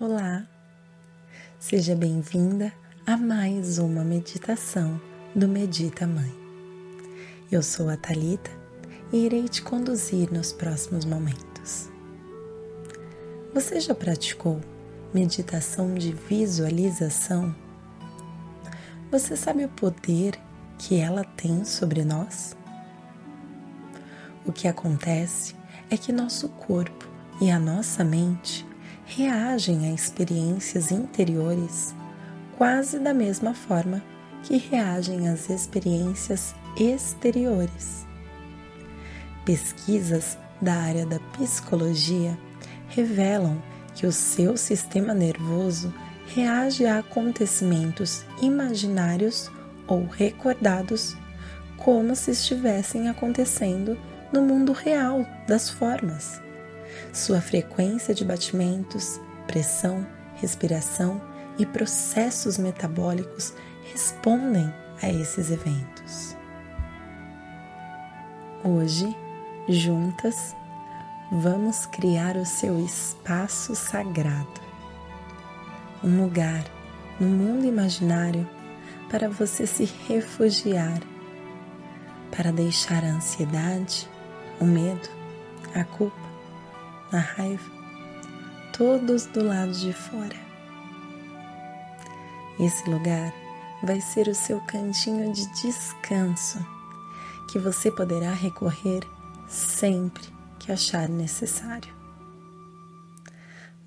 Olá, seja bem-vinda a mais uma meditação do Medita Mãe. Eu sou a Talita e irei te conduzir nos próximos momentos. Você já praticou meditação de visualização? Você sabe o poder que ela tem sobre nós? O que acontece é que nosso corpo e a nossa mente reagem a experiências interiores quase da mesma forma que reagem às experiências exteriores. Pesquisas da área da psicologia revelam que o seu sistema nervoso reage a acontecimentos imaginários ou recordados como se estivessem acontecendo no mundo real das formas. Sua frequência de batimentos, pressão, respiração e processos metabólicos respondem a esses eventos. Hoje, juntas, vamos criar o seu espaço sagrado, um lugar no mundo imaginário para você se refugiar, para deixar a ansiedade, o medo, a culpa, a raiva, todos do lado de fora. Esse lugar vai ser o seu cantinho de descanso, que você poderá recorrer sempre que achar necessário.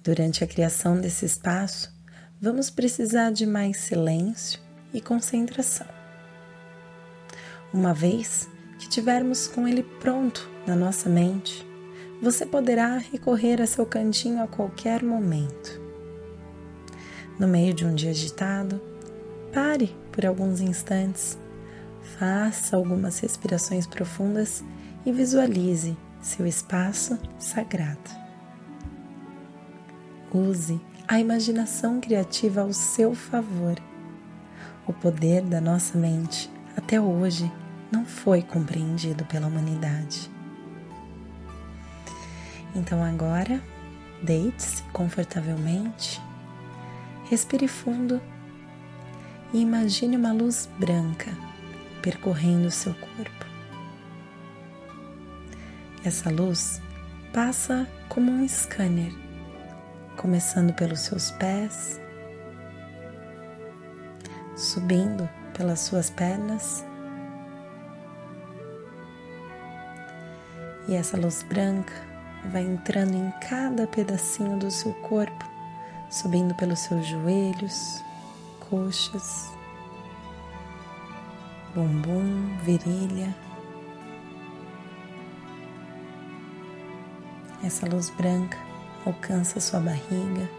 Durante a criação desse espaço, vamos precisar de mais silêncio e concentração. Uma vez que tivermos com ele pronto na nossa mente, você poderá recorrer a seu cantinho a qualquer momento. No meio de um dia agitado, pare por alguns instantes, faça algumas respirações profundas e visualize seu espaço sagrado. Use a imaginação criativa ao seu favor o poder da nossa mente até hoje não foi compreendido pela humanidade. Então agora, deite-se confortavelmente, respire fundo e imagine uma luz branca percorrendo o seu corpo. Essa luz passa como um scanner, começando pelos seus pés subindo pelas suas pernas. E essa luz branca vai entrando em cada pedacinho do seu corpo, subindo pelos seus joelhos, coxas, bumbum, virilha. Essa luz branca alcança sua barriga,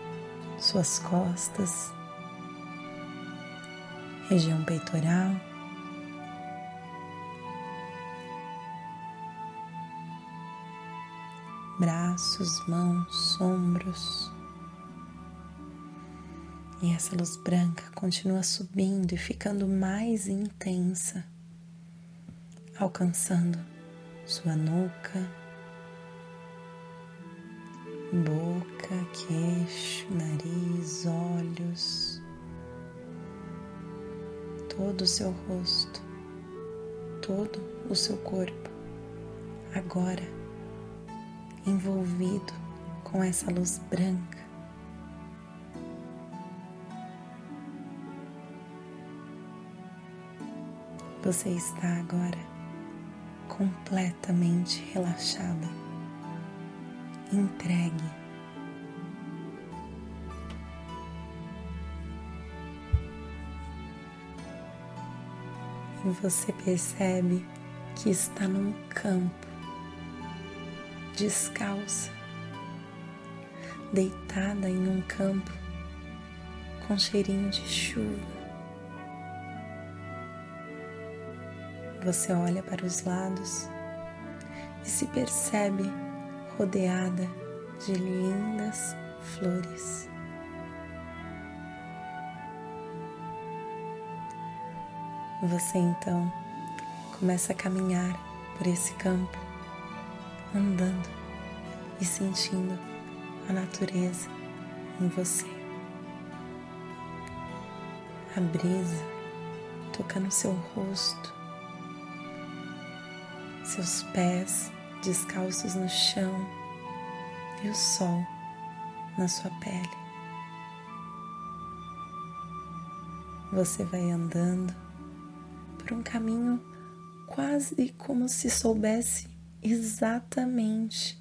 suas costas, região peitoral. Braços, mãos, ombros. E essa luz branca continua subindo e ficando mais intensa, alcançando sua nuca, boca, queixo, nariz, olhos todo o seu rosto, todo o seu corpo, agora envolvido com essa luz branca. Você está agora completamente relaxada, entregue e você percebe que está num campo, descalça, deitada em um campo com cheirinho de chuva. Você olha para os lados e se percebe rodeada de lindas flores. Você então começa a caminhar por esse campo, andando e sentindo a natureza em você. A brisa tocando seu rosto, seus pés descalços no chão e o sol na sua pele. Você vai andando por um caminho quase como se soubesse exatamente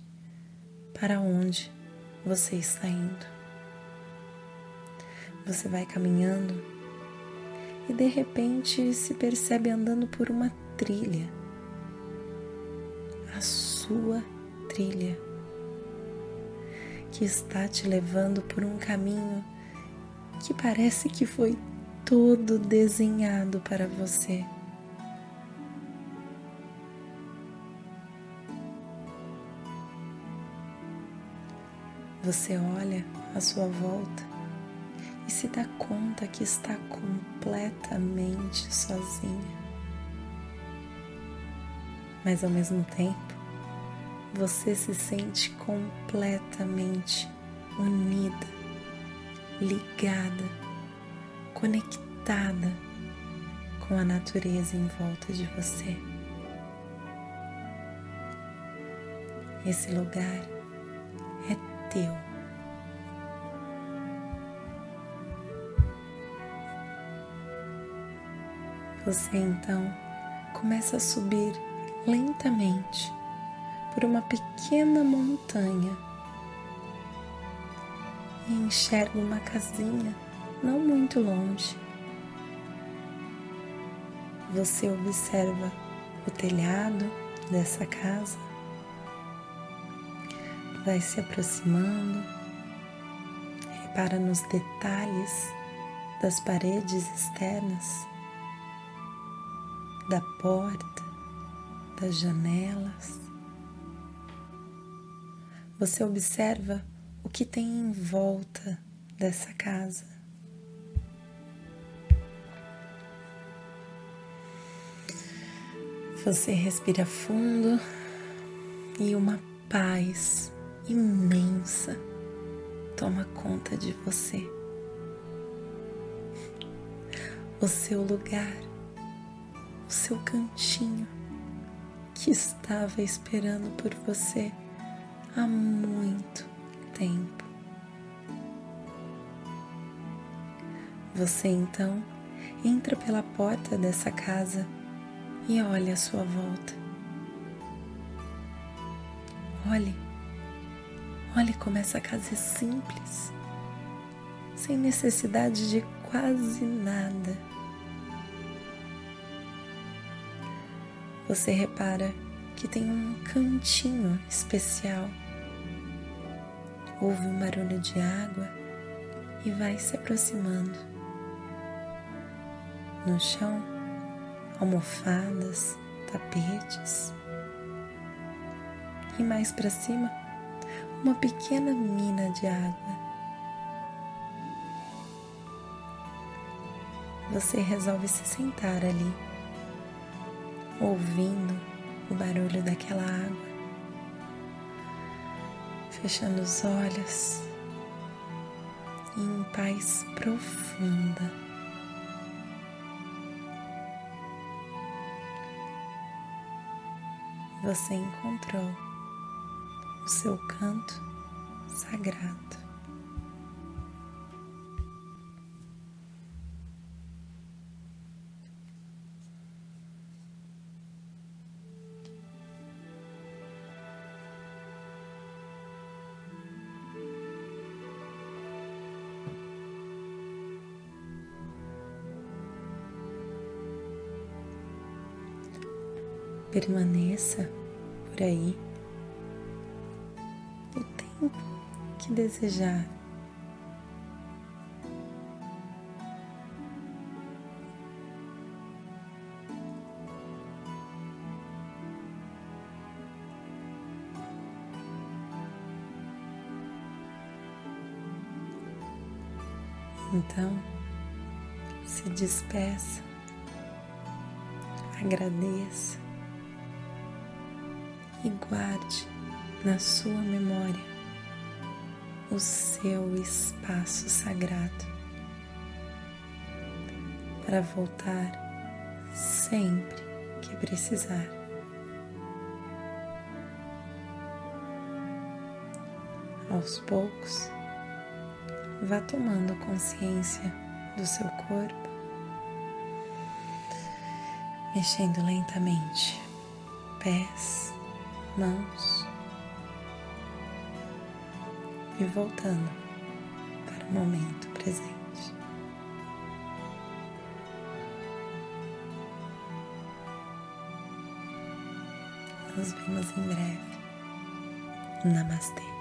para onde você está indo. Você vai caminhando e de repente se percebe andando por uma trilha, a sua trilha, que está te levando por um caminho que parece que foi todo desenhado para você. Você olha à sua volta e se dá conta que está completamente sozinha. Mas ao mesmo tempo, você se sente completamente unida, ligada, conectada com a natureza em volta de você. Esse lugar teu. Você então começa a subir lentamente por uma pequena montanha e enxerga uma casinha não muito longe. Você observa o telhado dessa casa vai se aproximando, repara nos detalhes das paredes externas, da porta, das janelas. Você observa o que tem em volta dessa casa. Você respira fundo e uma paz imensa toma conta de você. O seu lugar, o seu cantinho que estava esperando por você há muito tempo. Você então entra pela porta dessa casa e olha à sua volta. Olhe Olhe como essa casa é simples, sem necessidade de quase nada. Você repara que tem um cantinho especial. Ouve um barulho de água e vai se aproximando. No chão, almofadas, tapetes. E mais para cima, uma pequena mina de água. Você resolve se sentar ali, ouvindo o barulho daquela água, fechando os olhos em paz profunda. Você encontrou o seu canto sagrado. Permaneça por aí que desejar. Então, se despeça, agradeça e guarde na sua memória o seu espaço sagrado para voltar sempre que precisar. Aos poucos, vá tomando consciência do seu corpo, mexendo lentamente pés, mãos e voltando para o momento presente. Nos vemos em breve. Namastê.